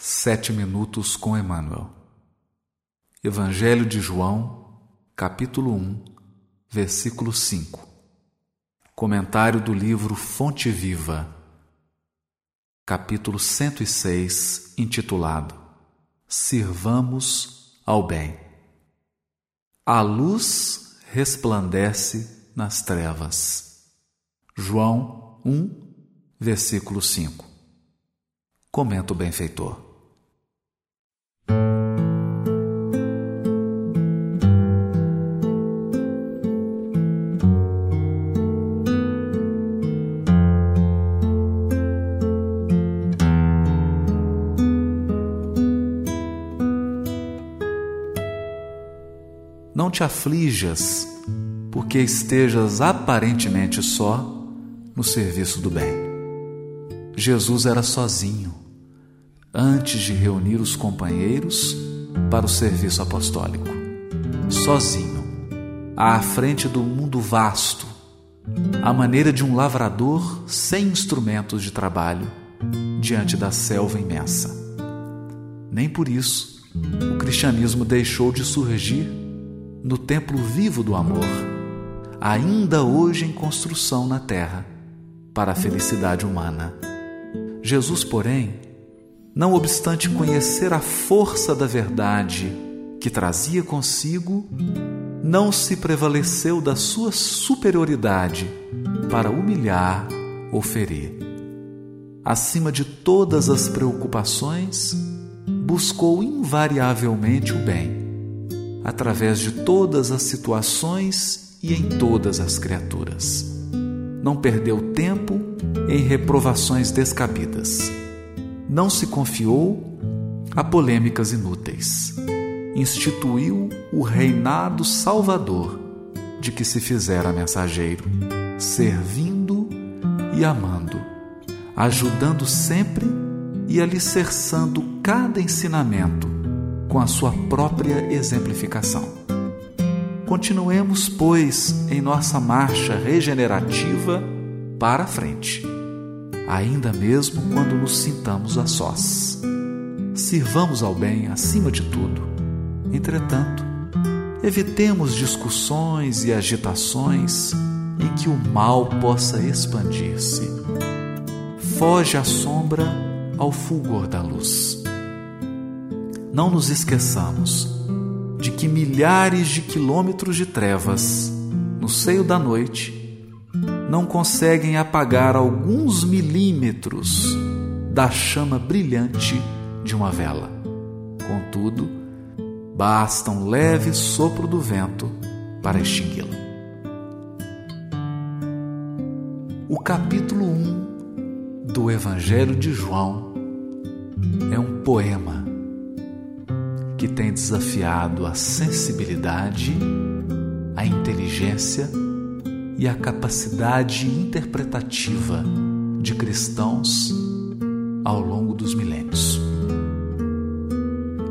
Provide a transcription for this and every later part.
Sete minutos com Emmanuel. Evangelho de João, capítulo 1, versículo 5. Comentário do livro Fonte Viva, capítulo 106, intitulado Sirvamos ao Bem. A luz resplandece nas trevas. João 1, versículo 5. Comenta o benfeitor. Te aflijas, porque estejas aparentemente só no serviço do bem. Jesus era sozinho antes de reunir os companheiros para o serviço apostólico. Sozinho, à frente do mundo vasto, à maneira de um lavrador sem instrumentos de trabalho diante da selva imensa. Nem por isso o cristianismo deixou de surgir no templo vivo do amor, ainda hoje em construção na terra, para a felicidade humana. Jesus, porém, não obstante conhecer a força da verdade que trazia consigo, não se prevaleceu da sua superioridade para humilhar ou ferir. Acima de todas as preocupações, buscou invariavelmente o bem através de todas as situações e em todas as criaturas. Não perdeu tempo em reprovações descabidas. Não se confiou a polêmicas inúteis. Instituiu o reinado salvador de que se fizera mensageiro, servindo e amando, ajudando sempre e alicerçando cada ensinamento com a sua própria exemplificação. Continuemos, pois, em nossa marcha regenerativa para a frente, ainda mesmo quando nos sintamos a sós. Sirvamos ao bem acima de tudo. Entretanto, evitemos discussões e agitações em que o mal possa expandir-se. Foge a sombra ao fulgor da luz não nos esqueçamos de que milhares de quilômetros de trevas no seio da noite não conseguem apagar alguns milímetros da chama brilhante de uma vela. Contudo, basta um leve sopro do vento para extingui-la. O capítulo 1 do Evangelho de João é um poema que tem desafiado a sensibilidade, a inteligência e a capacidade interpretativa de cristãos ao longo dos milênios.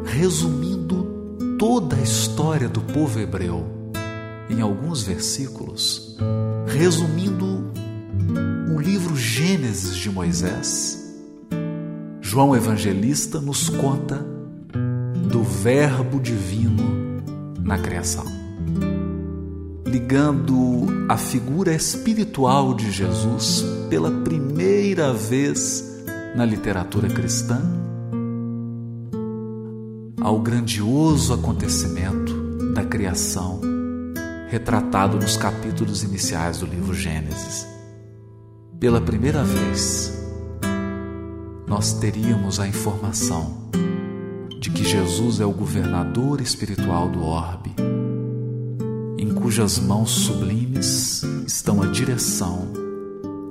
Resumindo toda a história do povo hebreu em alguns versículos, resumindo o livro Gênesis de Moisés, João Evangelista nos conta do Verbo Divino na criação. Ligando a figura espiritual de Jesus pela primeira vez na literatura cristã ao grandioso acontecimento da criação retratado nos capítulos iniciais do livro Gênesis. Pela primeira vez, nós teríamos a informação de que Jesus é o governador espiritual do orbe, em cujas mãos sublimes estão a direção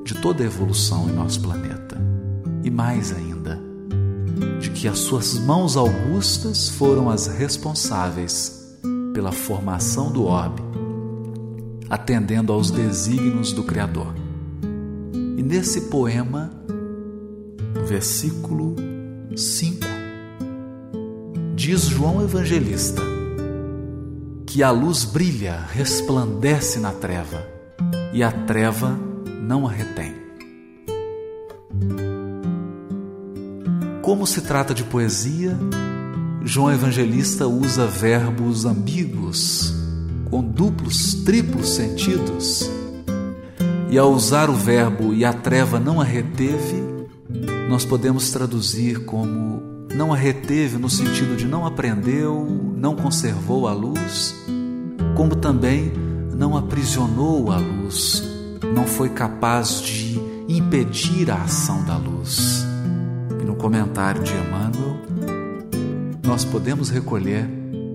de toda a evolução em nosso planeta. E mais ainda, de que as suas mãos augustas foram as responsáveis pela formação do orbe, atendendo aos desígnios do Criador. E nesse poema, versículo 5, diz João Evangelista, que a luz brilha, resplandece na treva, e a treva não a retém. como se trata de poesia, João Evangelista usa verbos ambíguos, com duplos, triplos sentidos. E ao usar o verbo e a treva não a reteve, nós podemos traduzir como não a reteve no sentido de não aprendeu, não conservou a luz, como também não aprisionou a luz, não foi capaz de impedir a ação da luz. E no comentário de Emmanuel, nós podemos recolher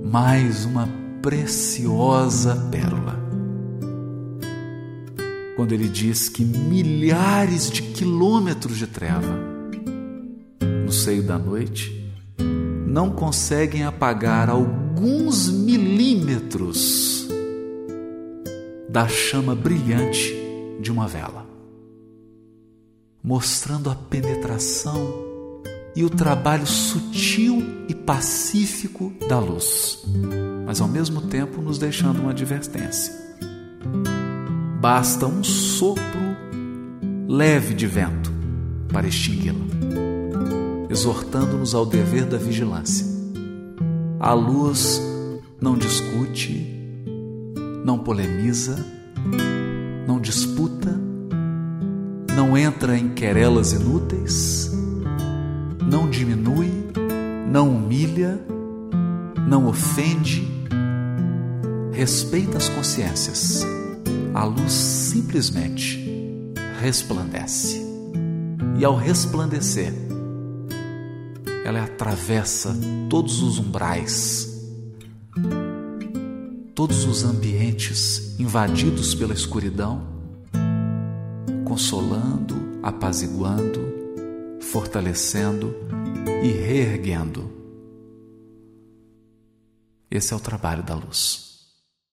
mais uma preciosa pérola. Quando ele diz que milhares de quilômetros de treva no seio da noite não conseguem apagar alguns milímetros da chama brilhante de uma vela, mostrando a penetração e o trabalho sutil e pacífico da luz, mas ao mesmo tempo nos deixando uma advertência. Basta um sopro leve de vento para extingui-la, exortando-nos ao dever da vigilância. A luz não discute, não polemiza, não disputa, não entra em querelas inúteis não diminui, não humilha, não ofende, respeita as consciências. A luz simplesmente resplandece. E ao resplandecer, ela atravessa todos os umbrais, todos os ambientes invadidos pela escuridão, consolando, apaziguando, fortalecendo e reerguendo. Esse é o trabalho da luz.